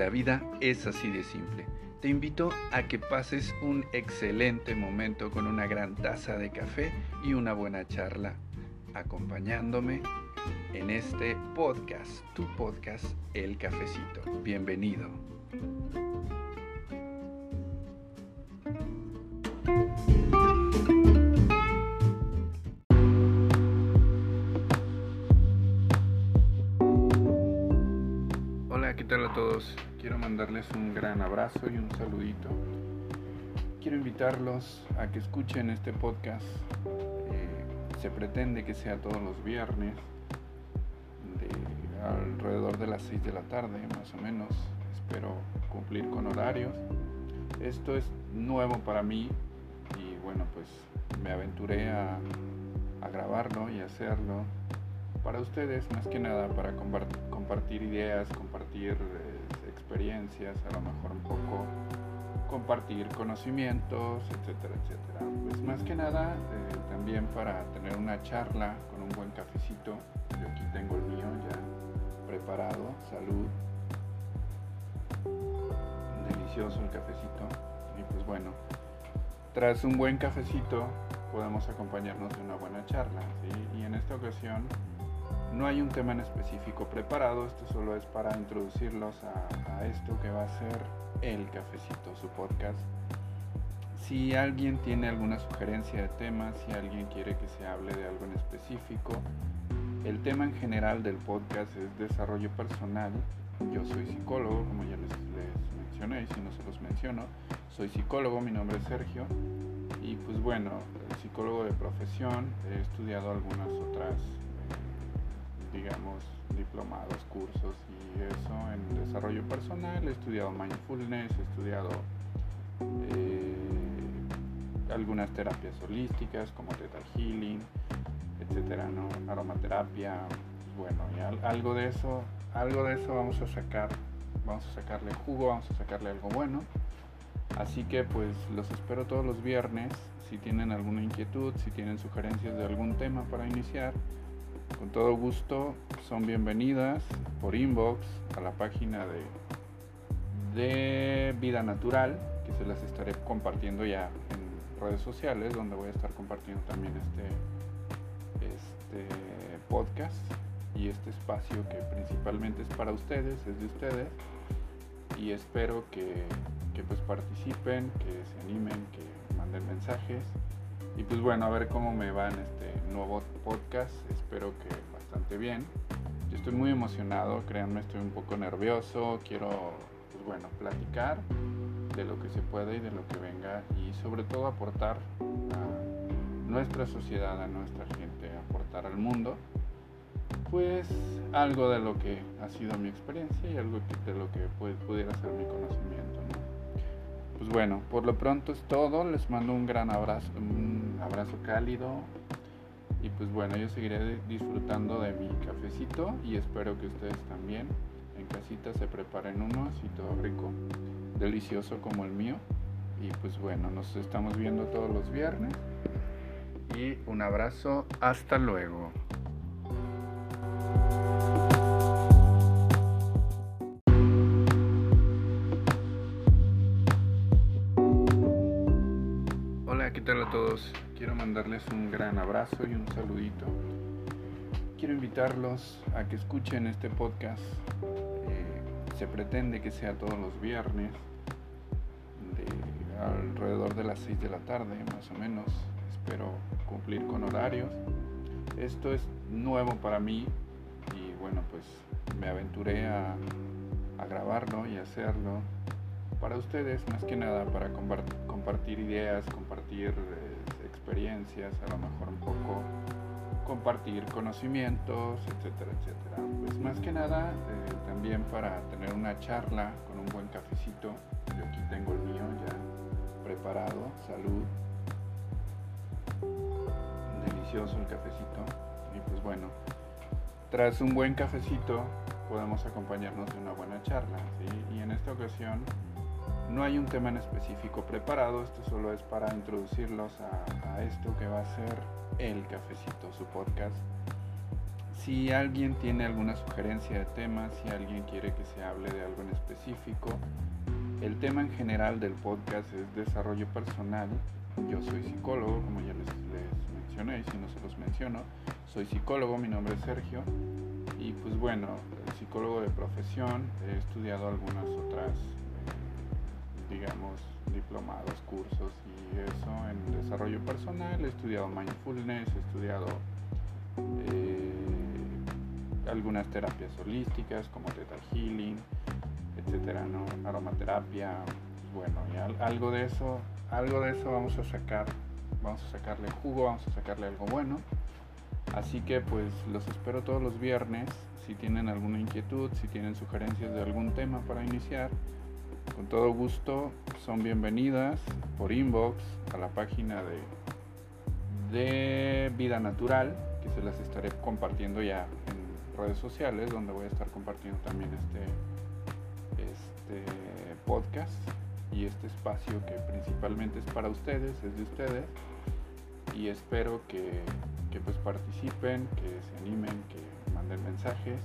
la vida es así de simple. Te invito a que pases un excelente momento con una gran taza de café y una buena charla, acompañándome en este podcast, tu podcast El Cafecito. Bienvenido. tal a todos? Quiero mandarles un gran abrazo y un saludito. Quiero invitarlos a que escuchen este podcast. Eh, se pretende que sea todos los viernes, de alrededor de las 6 de la tarde, más o menos. Espero cumplir con horarios. Esto es nuevo para mí y bueno, pues me aventuré a, grabarlo y hacerlo para ustedes, más que nada para compartir ideas, compartir experiencias, a lo mejor un poco compartir conocimientos, etcétera, etcétera. Pues más que nada eh, también para tener una charla con un buen cafecito. Yo aquí tengo el mío ya preparado. Salud. Delicioso el cafecito. Y pues bueno, tras un buen cafecito podemos acompañarnos de una buena charla. Y en esta ocasión no hay un tema en específico preparado, esto solo es para introducirlos a, esto que va a ser El Cafecito, su podcast. Si alguien tiene alguna sugerencia de tema, si alguien quiere que se hable de algo en específico, el tema en general del podcast es desarrollo personal. Yo soy psicólogo, como ya les, mencioné, y si no se los menciono, soy psicólogo, mi nombre es Sergio. Y pues bueno, psicólogo de profesión, he estudiado algunas otras diplomados, cursos y eso en desarrollo personal. He estudiado mindfulness, he estudiado eh, algunas terapias holísticas como Theta Healing, etcétera, ¿no? Aromaterapia, bueno, algo de eso, algo de eso vamos a sacar, vamos a sacarle jugo, vamos a sacarle algo bueno. Así que pues los espero todos los viernes. Si tienen alguna inquietud, si tienen sugerencias de algún tema para iniciar, con todo gusto son bienvenidas por inbox a la página de, de Vida Natural, que se las estaré compartiendo ya en redes sociales, donde voy a estar compartiendo también este, este podcast y este espacio que principalmente es para ustedes, es de ustedes. Y espero que, que pues participen, que se animen, que manden mensajes y pues bueno, a ver cómo me va en este nuevo podcast. Espero que bastante bien. Yo estoy muy emocionado, créanme, estoy un poco nervioso. Quiero, pues bueno, platicar de lo que se puede y de lo que venga y sobre todo aportar a nuestra sociedad, a nuestra gente, aportar al mundo pues algo de lo que ha sido mi experiencia y algo de lo que pudiera ser mi conocimiento. Pues bueno, por lo pronto es todo. Les mando un gran abrazo, un abrazo cálido. Y pues bueno, yo seguiré disfrutando de mi cafecito y espero que ustedes también en casita se preparen uno así todo rico, delicioso como el mío. Y pues bueno, nos estamos viendo todos los viernes. Y un abrazo, hasta luego. a todos? Quiero mandarles un gran abrazo y un saludito. Quiero invitarlos a que escuchen este podcast. Eh, se pretende que sea todos los viernes, de alrededor de las 6 de la tarde, más o menos. Espero cumplir con horarios. Esto es nuevo para mí y bueno, pues me aventuré a, a grabarlo y hacerlo para ustedes, más que nada para compartir ideas, compartir eh, experiencias, a lo mejor un poco compartir conocimientos, etcétera, etcétera. Pues más que nada eh, también para tener una charla con un buen cafecito. Yo aquí tengo el mío ya preparado. Salud. Delicioso el cafecito. Y pues bueno, tras un buen cafecito podemos acompañarnos de una buena charla. Y en esta ocasión no hay un tema en específico preparado, esto solo es para introducirlos a, esto que va a ser El Cafecito, su podcast. Si alguien tiene alguna sugerencia de tema, si alguien quiere que se hable de algo en específico, el tema en general del podcast es desarrollo personal. Yo soy psicólogo, como ya les, mencioné, y si no se los menciono, soy psicólogo, mi nombre es Sergio. Y pues bueno, psicólogo de profesión, he estudiado algunas otras, digamos, diplomados, cursos y eso en desarrollo personal. He estudiado mindfulness, he estudiado eh, algunas terapias holísticas como Theta Healing, etcétera, ¿no? Aromaterapia, pues bueno, algo de eso, algo de eso vamos a sacar, vamos a sacarle jugo, vamos a sacarle algo bueno. Así que pues los espero todos los viernes. Si tienen alguna inquietud, si tienen sugerencias de algún tema para iniciar, con todo gusto son bienvenidas por inbox a la página de, de Vida Natural, que se las estaré compartiendo ya en redes sociales, donde voy a estar compartiendo también este, este podcast y este espacio que principalmente es para ustedes, es de ustedes. Y espero que, que pues participen, que se animen, que manden mensajes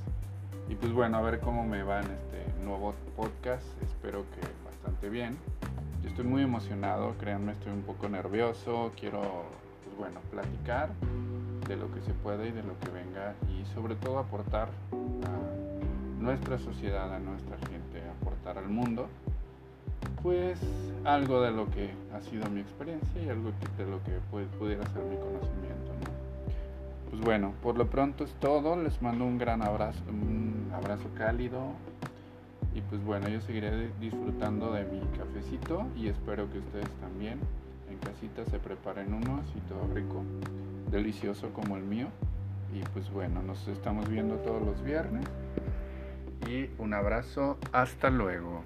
y pues bueno, a ver cómo me va en este nuevo podcast. Espero que bastante bien. Yo estoy muy emocionado, créanme, estoy un poco nervioso. Quiero, pues bueno, platicar de lo que se puede y de lo que venga y sobre todo aportar a nuestra sociedad, a nuestra gente, aportar al mundo pues algo de lo que ha sido mi experiencia y algo de lo que pudiera ser mi conocimiento. Pues bueno, por lo pronto es todo. Les mando un gran abrazo, un abrazo cálido. Y pues bueno, yo seguiré disfrutando de mi cafecito y espero que ustedes también en casita se preparen uno así todo rico, delicioso como el mío. Y pues bueno, nos estamos viendo todos los viernes. Y un abrazo, hasta luego.